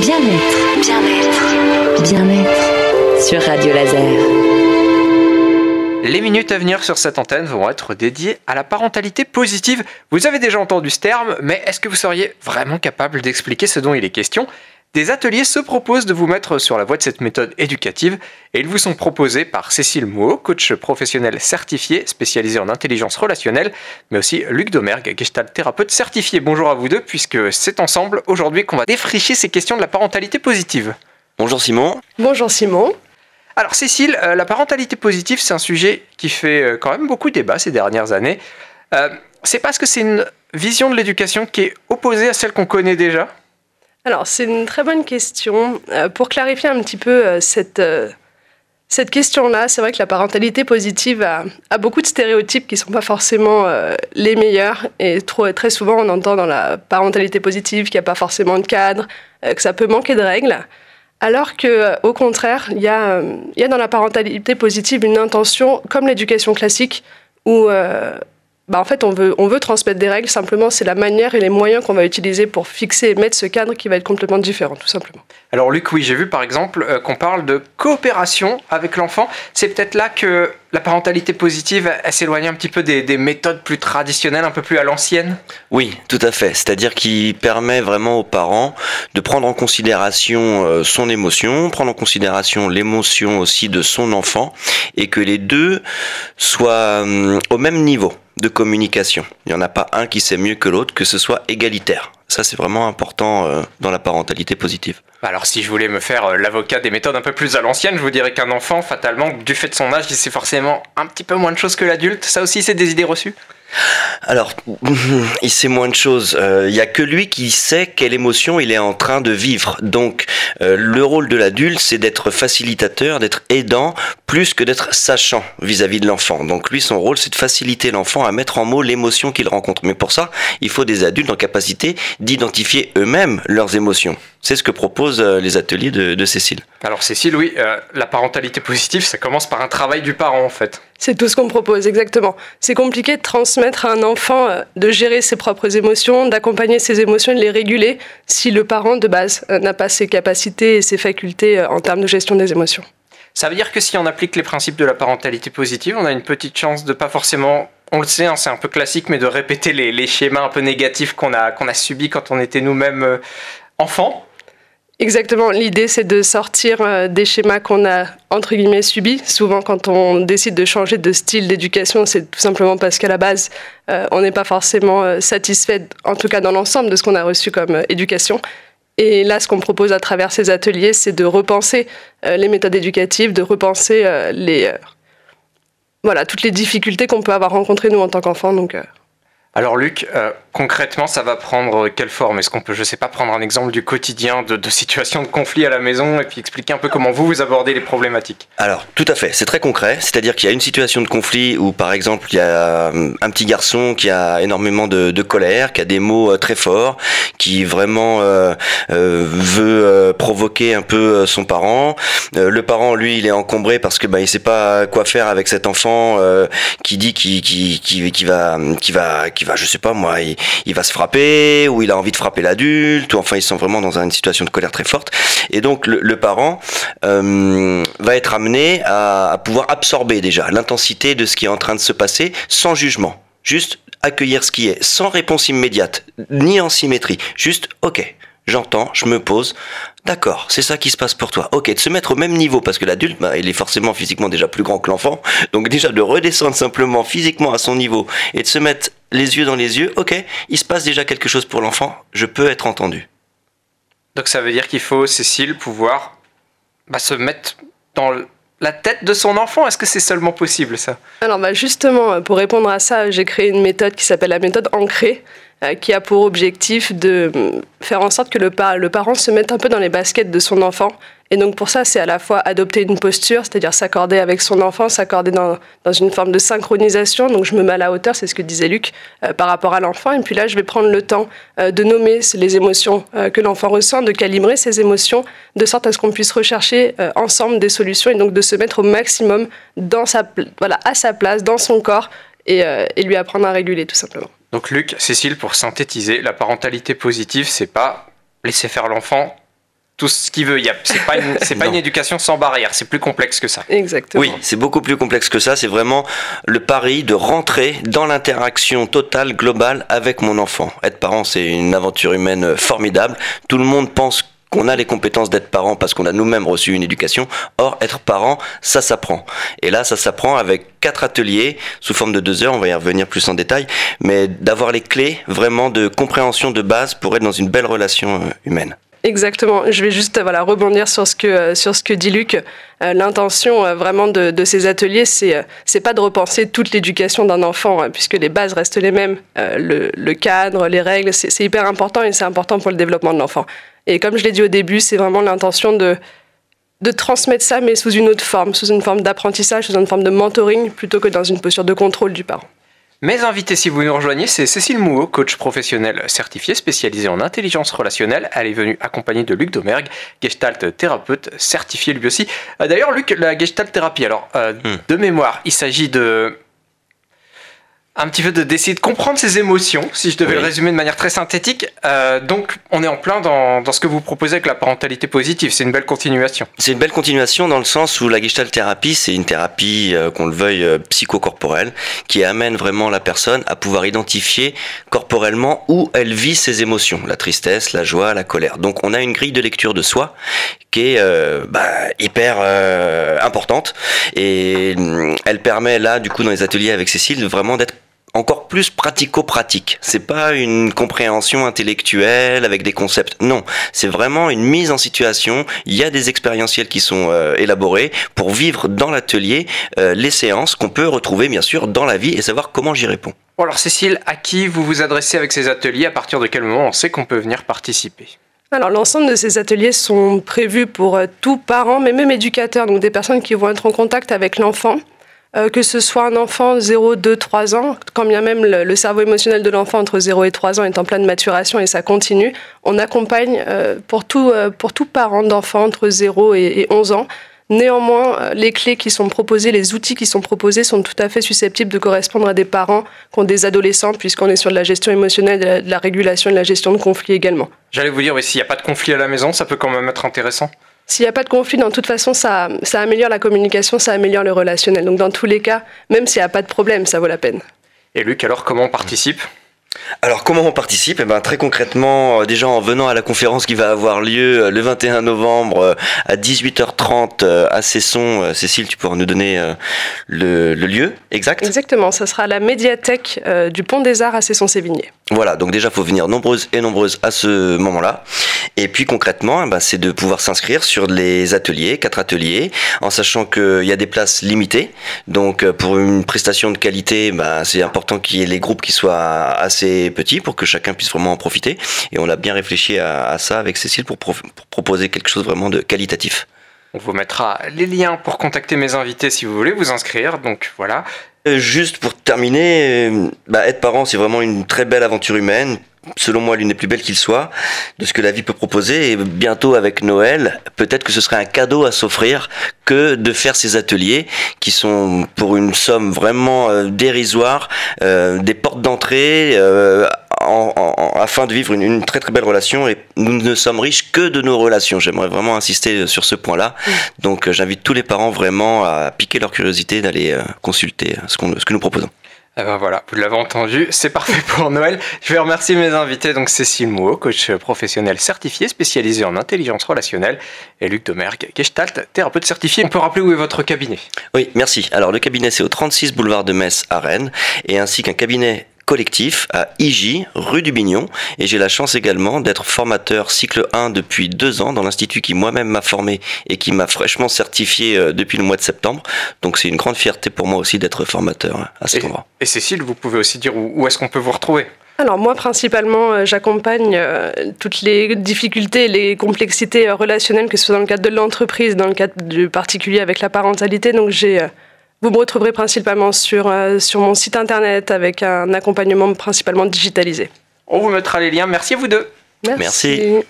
Bien-être, bien-être, bien-être sur Radio Laser. Les minutes à venir sur cette antenne vont être dédiées à la parentalité positive. Vous avez déjà entendu ce terme, mais est-ce que vous seriez vraiment capable d'expliquer ce dont il est question? Des ateliers se proposent de vous mettre sur la voie de cette méthode éducative et ils vous sont proposés par Cécile Mouot, coach professionnel certifié spécialisé en intelligence relationnelle, mais aussi Luc Domergue, gestalt thérapeute certifié. Bonjour à vous deux, puisque c'est ensemble aujourd'hui qu'on va défricher ces questions de la parentalité positive. Bonjour Simon. Bonjour Simon. Alors Cécile, euh, la parentalité positive, c'est un sujet qui fait euh, quand même beaucoup débat ces dernières années. Euh, c'est parce que c'est une vision de l'éducation qui est opposée à celle qu'on connaît déjà? Alors, c'est une très bonne question. Euh, pour clarifier un petit peu euh, cette, euh, cette question-là, c'est vrai que la parentalité positive a, beaucoup de stéréotypes qui ne sont pas forcément les meilleurs. Et très souvent, on entend dans la parentalité positive qu'il n'y a pas forcément de cadre, que ça peut manquer de règles. Alors que, au contraire, il y, y a dans la parentalité positive une intention, comme l'éducation classique, où bah en fait, on veut, on veut transmettre des règles, simplement, c'est la manière et les moyens qu'on va utiliser pour fixer et mettre ce cadre qui va être complètement différent, tout simplement. Alors, Luc, oui, j'ai vu par exemple euh, qu'on parle de coopération avec l'enfant. C'est peut-être là que la parentalité positive, elle, s'éloigne un petit peu des, des, méthodes plus traditionnelles, un peu plus à l'ancienne Oui, tout à fait. C'est-à-dire qu'il permet vraiment aux parents de prendre en considération euh, son émotion, prendre en considération l'émotion aussi de son enfant, et que les deux soient hum, au même niveau de communication. Il n'y en a pas un qui sait mieux que l'autre, que ce soit égalitaire. Ça, c'est vraiment important euh, dans la parentalité positive. Alors, si je voulais me faire euh, l'avocat des méthodes un peu plus à l'ancienne, je vous dirais qu'un enfant, fatalement, du fait de son âge, il sait forcément un petit peu moins de choses que l'adulte. Ça aussi, c'est des idées reçues? Alors, il sait moins de choses. Euh, il n'y a que lui qui sait quelle émotion il est en train de vivre. Donc, euh, le rôle de l'adulte, c'est d'être facilitateur, d'être aidant, plus que d'être sachant vis-à-vis de l'enfant. Donc, lui, son rôle, c'est de faciliter l'enfant à mettre en mots l'émotion qu'il rencontre. Mais pour ça, il faut des adultes en capacité d'identifier eux-mêmes leurs émotions. C'est ce que proposent euh, les ateliers de, Cécile. Alors, Cécile, oui, la parentalité positive, ça commence par un travail du parent, en fait. C'est tout ce qu'on propose, exactement. C'est compliqué de transmettre à un enfant euh, de gérer ses propres émotions, d'accompagner ses émotions et de les réguler si le parent de base euh, n'a pas ses capacités et ses facultés euh, en termes de gestion des émotions. Ça veut dire que si on applique les principes de la parentalité positive, on a une petite chance de pas forcément, on le sait, hein, c'est un peu classique, mais de répéter les, schémas un peu négatifs qu'on a, qu'on a subis quand on était nous-mêmes enfants. Exactement. L'idée, c'est de sortir euh, des schémas qu'on a, entre guillemets, subis. Souvent, quand on décide de changer de style d'éducation, c'est tout simplement parce qu'à la base, euh, on n'est pas forcément euh, satisfait, en tout cas dans l'ensemble, de ce qu'on a reçu comme éducation. Et là, ce qu'on propose à travers ces ateliers, c'est de repenser les méthodes éducatives, de repenser les, voilà, toutes les difficultés qu'on peut avoir rencontrées, nous, en tant qu'enfants. Donc, alors Luc, concrètement, ça va prendre quelle forme? Est-ce qu'on peut, je sais pas, prendre un exemple du quotidien de, de situations de conflit à la maison et puis expliquer un peu comment vous, vous abordez les problématiques? Alors, tout à fait, c'est très concret. C'est-à-dire qu'il y a une situation de conflit où, par exemple, il y a euh, un petit garçon qui a énormément de, colère, qui a des mots euh, très forts, qui vraiment veut provoquer un peu son parent. le parent, lui, il est encombré parce que bah, il sait pas quoi faire avec cet enfant qui dit qu'il qui, qui, qui, va... Qui va sais pas moi, va se frapper, ou il a envie de frapper l'adulte, ou enfin ils sont vraiment dans une situation de colère très forte. Et donc le, parent euh, va être amené à, à pouvoir absorber déjà l'intensité de ce qui est en train de se passer sans jugement. Juste accueillir ce qui est, sans réponse immédiate, ni en symétrie. Juste, ok, j'entends, je me pose, d'accord, c'est ça qui se passe pour toi. Ok, de se mettre au même niveau, parce que l'adulte, bah, il est forcément physiquement déjà plus grand que l'enfant, donc déjà de redescendre simplement physiquement à son niveau et de se mettre les yeux dans les yeux, ok, il se passe déjà quelque chose pour l'enfant, je peux être entendu. Donc ça veut dire qu'il faut, Cécile, pouvoir bah, se mettre dans la tête de son enfant Est-ce que c'est seulement possible ça? Alors bah justement, pour répondre à ça, j'ai créé une méthode qui s'appelle la méthode ancrée. Euh, qui a pour objectif de mm, faire en sorte que le, le parent se mette un peu dans les baskets de son enfant. Et donc pour ça, c'est à la fois adopter une posture, c'est-à-dire s'accorder avec son enfant, s'accorder dans, une forme de synchronisation. Donc je me mets à la hauteur, c'est ce que disait Luc, euh, par rapport à l'enfant. Et puis là, je vais prendre le temps euh, de nommer les émotions que l'enfant ressent, de calibrer ses émotions, de sorte à ce qu'on puisse rechercher ensemble des solutions et donc de se mettre au maximum à sa place, dans son corps, et, et lui apprendre à réguler tout simplement. Donc Luc, Cécile, pour synthétiser, la parentalité positive, c'est pas laisser faire l'enfant tout ce qu'il veut. Il y a- C'est pas, une, c'est pas une éducation sans barrière, c'est plus complexe que ça. Exactement. Oui, c'est beaucoup plus complexe que ça. C'est vraiment le pari de rentrer dans l'interaction totale, globale avec mon enfant. Être parent, c'est une aventure humaine formidable. Tout le monde pense qu'on a les compétences d'être parent parce qu'on a nous-mêmes reçu une éducation. Or, être parent, ça s'apprend. Et là, ça s'apprend avec quatre ateliers sous forme de deux heures. On va y revenir plus en détail. Mais d'avoir les clés vraiment de compréhension de base pour être dans une belle relation euh, humaine. Exactement. Je vais juste voilà, rebondir sur ce que, euh, sur ce que dit Luc. Euh, L'intention euh, vraiment de, ces ateliers, c'est c'est pas de repenser toute l'éducation d'un enfant, hein, puisque les bases restent les mêmes. Le, le cadre, les règles, c'est hyper important et c'est important pour le développement de l'enfant. Et comme je l'ai dit au début, c'est vraiment l'intention de, de transmettre ça, mais sous une autre forme, sous une forme d'apprentissage, sous une forme de mentoring, plutôt que dans une posture de contrôle du parent. Mes invités, si vous nous rejoignez, c'est Cécile Mouot, coach professionnel certifié spécialisée en intelligence relationnelle. Elle est venue accompagnée de Luc Domergue, gestalt thérapeute certifié lui aussi. Euh, D'ailleurs, Luc, la gestalt thérapie, alors, euh, Hmm. de mémoire, il s'agit de. Un petit peu de d'essayer de comprendre ses émotions, si je devais Oui. le résumer de manière très synthétique. Euh, donc, on est en plein dans, dans ce que vous proposez avec la parentalité positive. C'est une belle continuation. C'est une belle continuation dans le sens où la gestalt thérapie, c'est une thérapie, euh, qu'on le veuille, euh, psychocorporelle, qui amène vraiment la personne à pouvoir identifier corporellement où elle vit ses émotions, la tristesse, la joie, la colère. Donc on a une grille de lecture de soi qui est euh, bah, hyper euh, importante et hum, elle permet là, du coup, dans les ateliers avec Cécile, vraiment d'être encore plus pratico-pratique. C'est pas une compréhension intellectuelle avec des concepts. Non, c'est vraiment une mise en situation. Il y a des expérientiels qui sont euh, élaborés pour vivre dans l'atelier euh, les séances qu'on peut retrouver bien sûr dans la vie et savoir comment j'y réponds. Bon, alors, Cécile, à qui vous vous adressez avec ces ateliers? À partir de quel moment on sait qu'on peut venir participer? Alors, l'ensemble de ces ateliers sont prévus pour euh, tout parent, mais même éducateur, donc des personnes qui vont être en contact avec l'enfant, euh, que ce soit un enfant 0, 2, 3 ans, quand bien même le, cerveau émotionnel de l'enfant entre 0 et 3 ans est en pleine maturation et ça continue, on accompagne euh, pour, tout, euh, pour tout parent d'enfant entre 0 et, et 11 ans. Néanmoins, les clés qui sont proposées, les outils qui sont proposés sont tout à fait susceptibles de correspondre à des parents qui ont des adolescents, puisqu'on est sur de la gestion émotionnelle, de la, régulation de la gestion de conflits également. J'allais vous dire, s'il n'y a pas de conflit à la maison, ça peut quand même être intéressant. S'il n'y a pas de conflit, dans toute façon, ça, ça améliore la communication, ça améliore le relationnel. Donc dans tous les cas, même s'il n'y a pas de problème, ça vaut la peine. Et Luc, alors comment on participe? Alors comment on participe? Eh ben très concrètement, euh, déjà en venant à la conférence qui va avoir lieu euh, le 21 novembre euh, à 18h30 euh, à Cesson. Cécile, tu pourras nous donner le, le lieu exact Exactement, ça sera à la médiathèque du Pont des Arts à Cesson-Sévigné. Voilà, donc déjà, faut venir nombreuses et nombreuses à ce moment-là. Et puis concrètement, eh ben, c'est de pouvoir s'inscrire sur les ateliers, quatre ateliers, en sachant qu'il y a des places limitées. Donc pour une prestation de qualité, ben, c'est important qu'il y ait les groupes qui soient assez petits pour que chacun puisse vraiment en profiter. Et on a bien réfléchi à, à ça avec Cécile pour proposer quelque chose vraiment de qualitatif. On vous mettra les liens pour contacter mes invités si vous voulez vous inscrire. Donc voilà. Euh, Juste pour terminer, euh, bah, être parent, c'est vraiment une très belle aventure humaine. Selon moi, l'une des plus belles qu'il soit, de ce que la vie peut proposer. Et bientôt, avec Noël, peut-être que ce serait un cadeau à s'offrir que de faire ces ateliers qui sont pour une somme vraiment euh, dérisoire, euh, des portes d'entrée euh, en- en- afin de vivre une, une très très belle relation. Et nous ne sommes riches que de nos relations. J'aimerais vraiment insister sur ce point-là. Donc, j'invite tous les parents vraiment à piquer leur curiosité d'aller consulter ce, qu'on- ce que nous proposons. Eh ben voilà, vous l'avez entendu, c'est parfait pour Noël. Je vais remercier mes invités, donc Cécile Mouot, coach professionnel certifié spécialisé en intelligence relationnelle, et Luc Domergue, Gestalt, thérapeute certifié. On peut rappeler où est votre cabinet? Oui, merci. Alors le cabinet c'est au 36 boulevard de Metz à Rennes et ainsi qu'un cabinet collectif à IJ, rue du Bignon. Et j'ai la chance également d'être formateur cycle 1 depuis deux ans dans l'institut qui moi-même m'a formé et qui m'a fraîchement certifié euh, depuis le mois de septembre. Donc c'est une grande fierté pour moi aussi d'être formateur hein, à cet et, endroit. et Cécile, vous pouvez aussi dire où, où est-ce qu'on peut vous retrouver? Alors moi, principalement, euh, j'accompagne euh, toutes les difficultés, les complexités relationnelles, que ce soit dans le cadre de l'entreprise, dans le cadre du particulier avec la parentalité. Donc j'ai... vous me retrouverez principalement sur, euh, sur mon site internet avec un accompagnement principalement digitalisé. On vous mettra les liens. Merci à vous deux. Merci.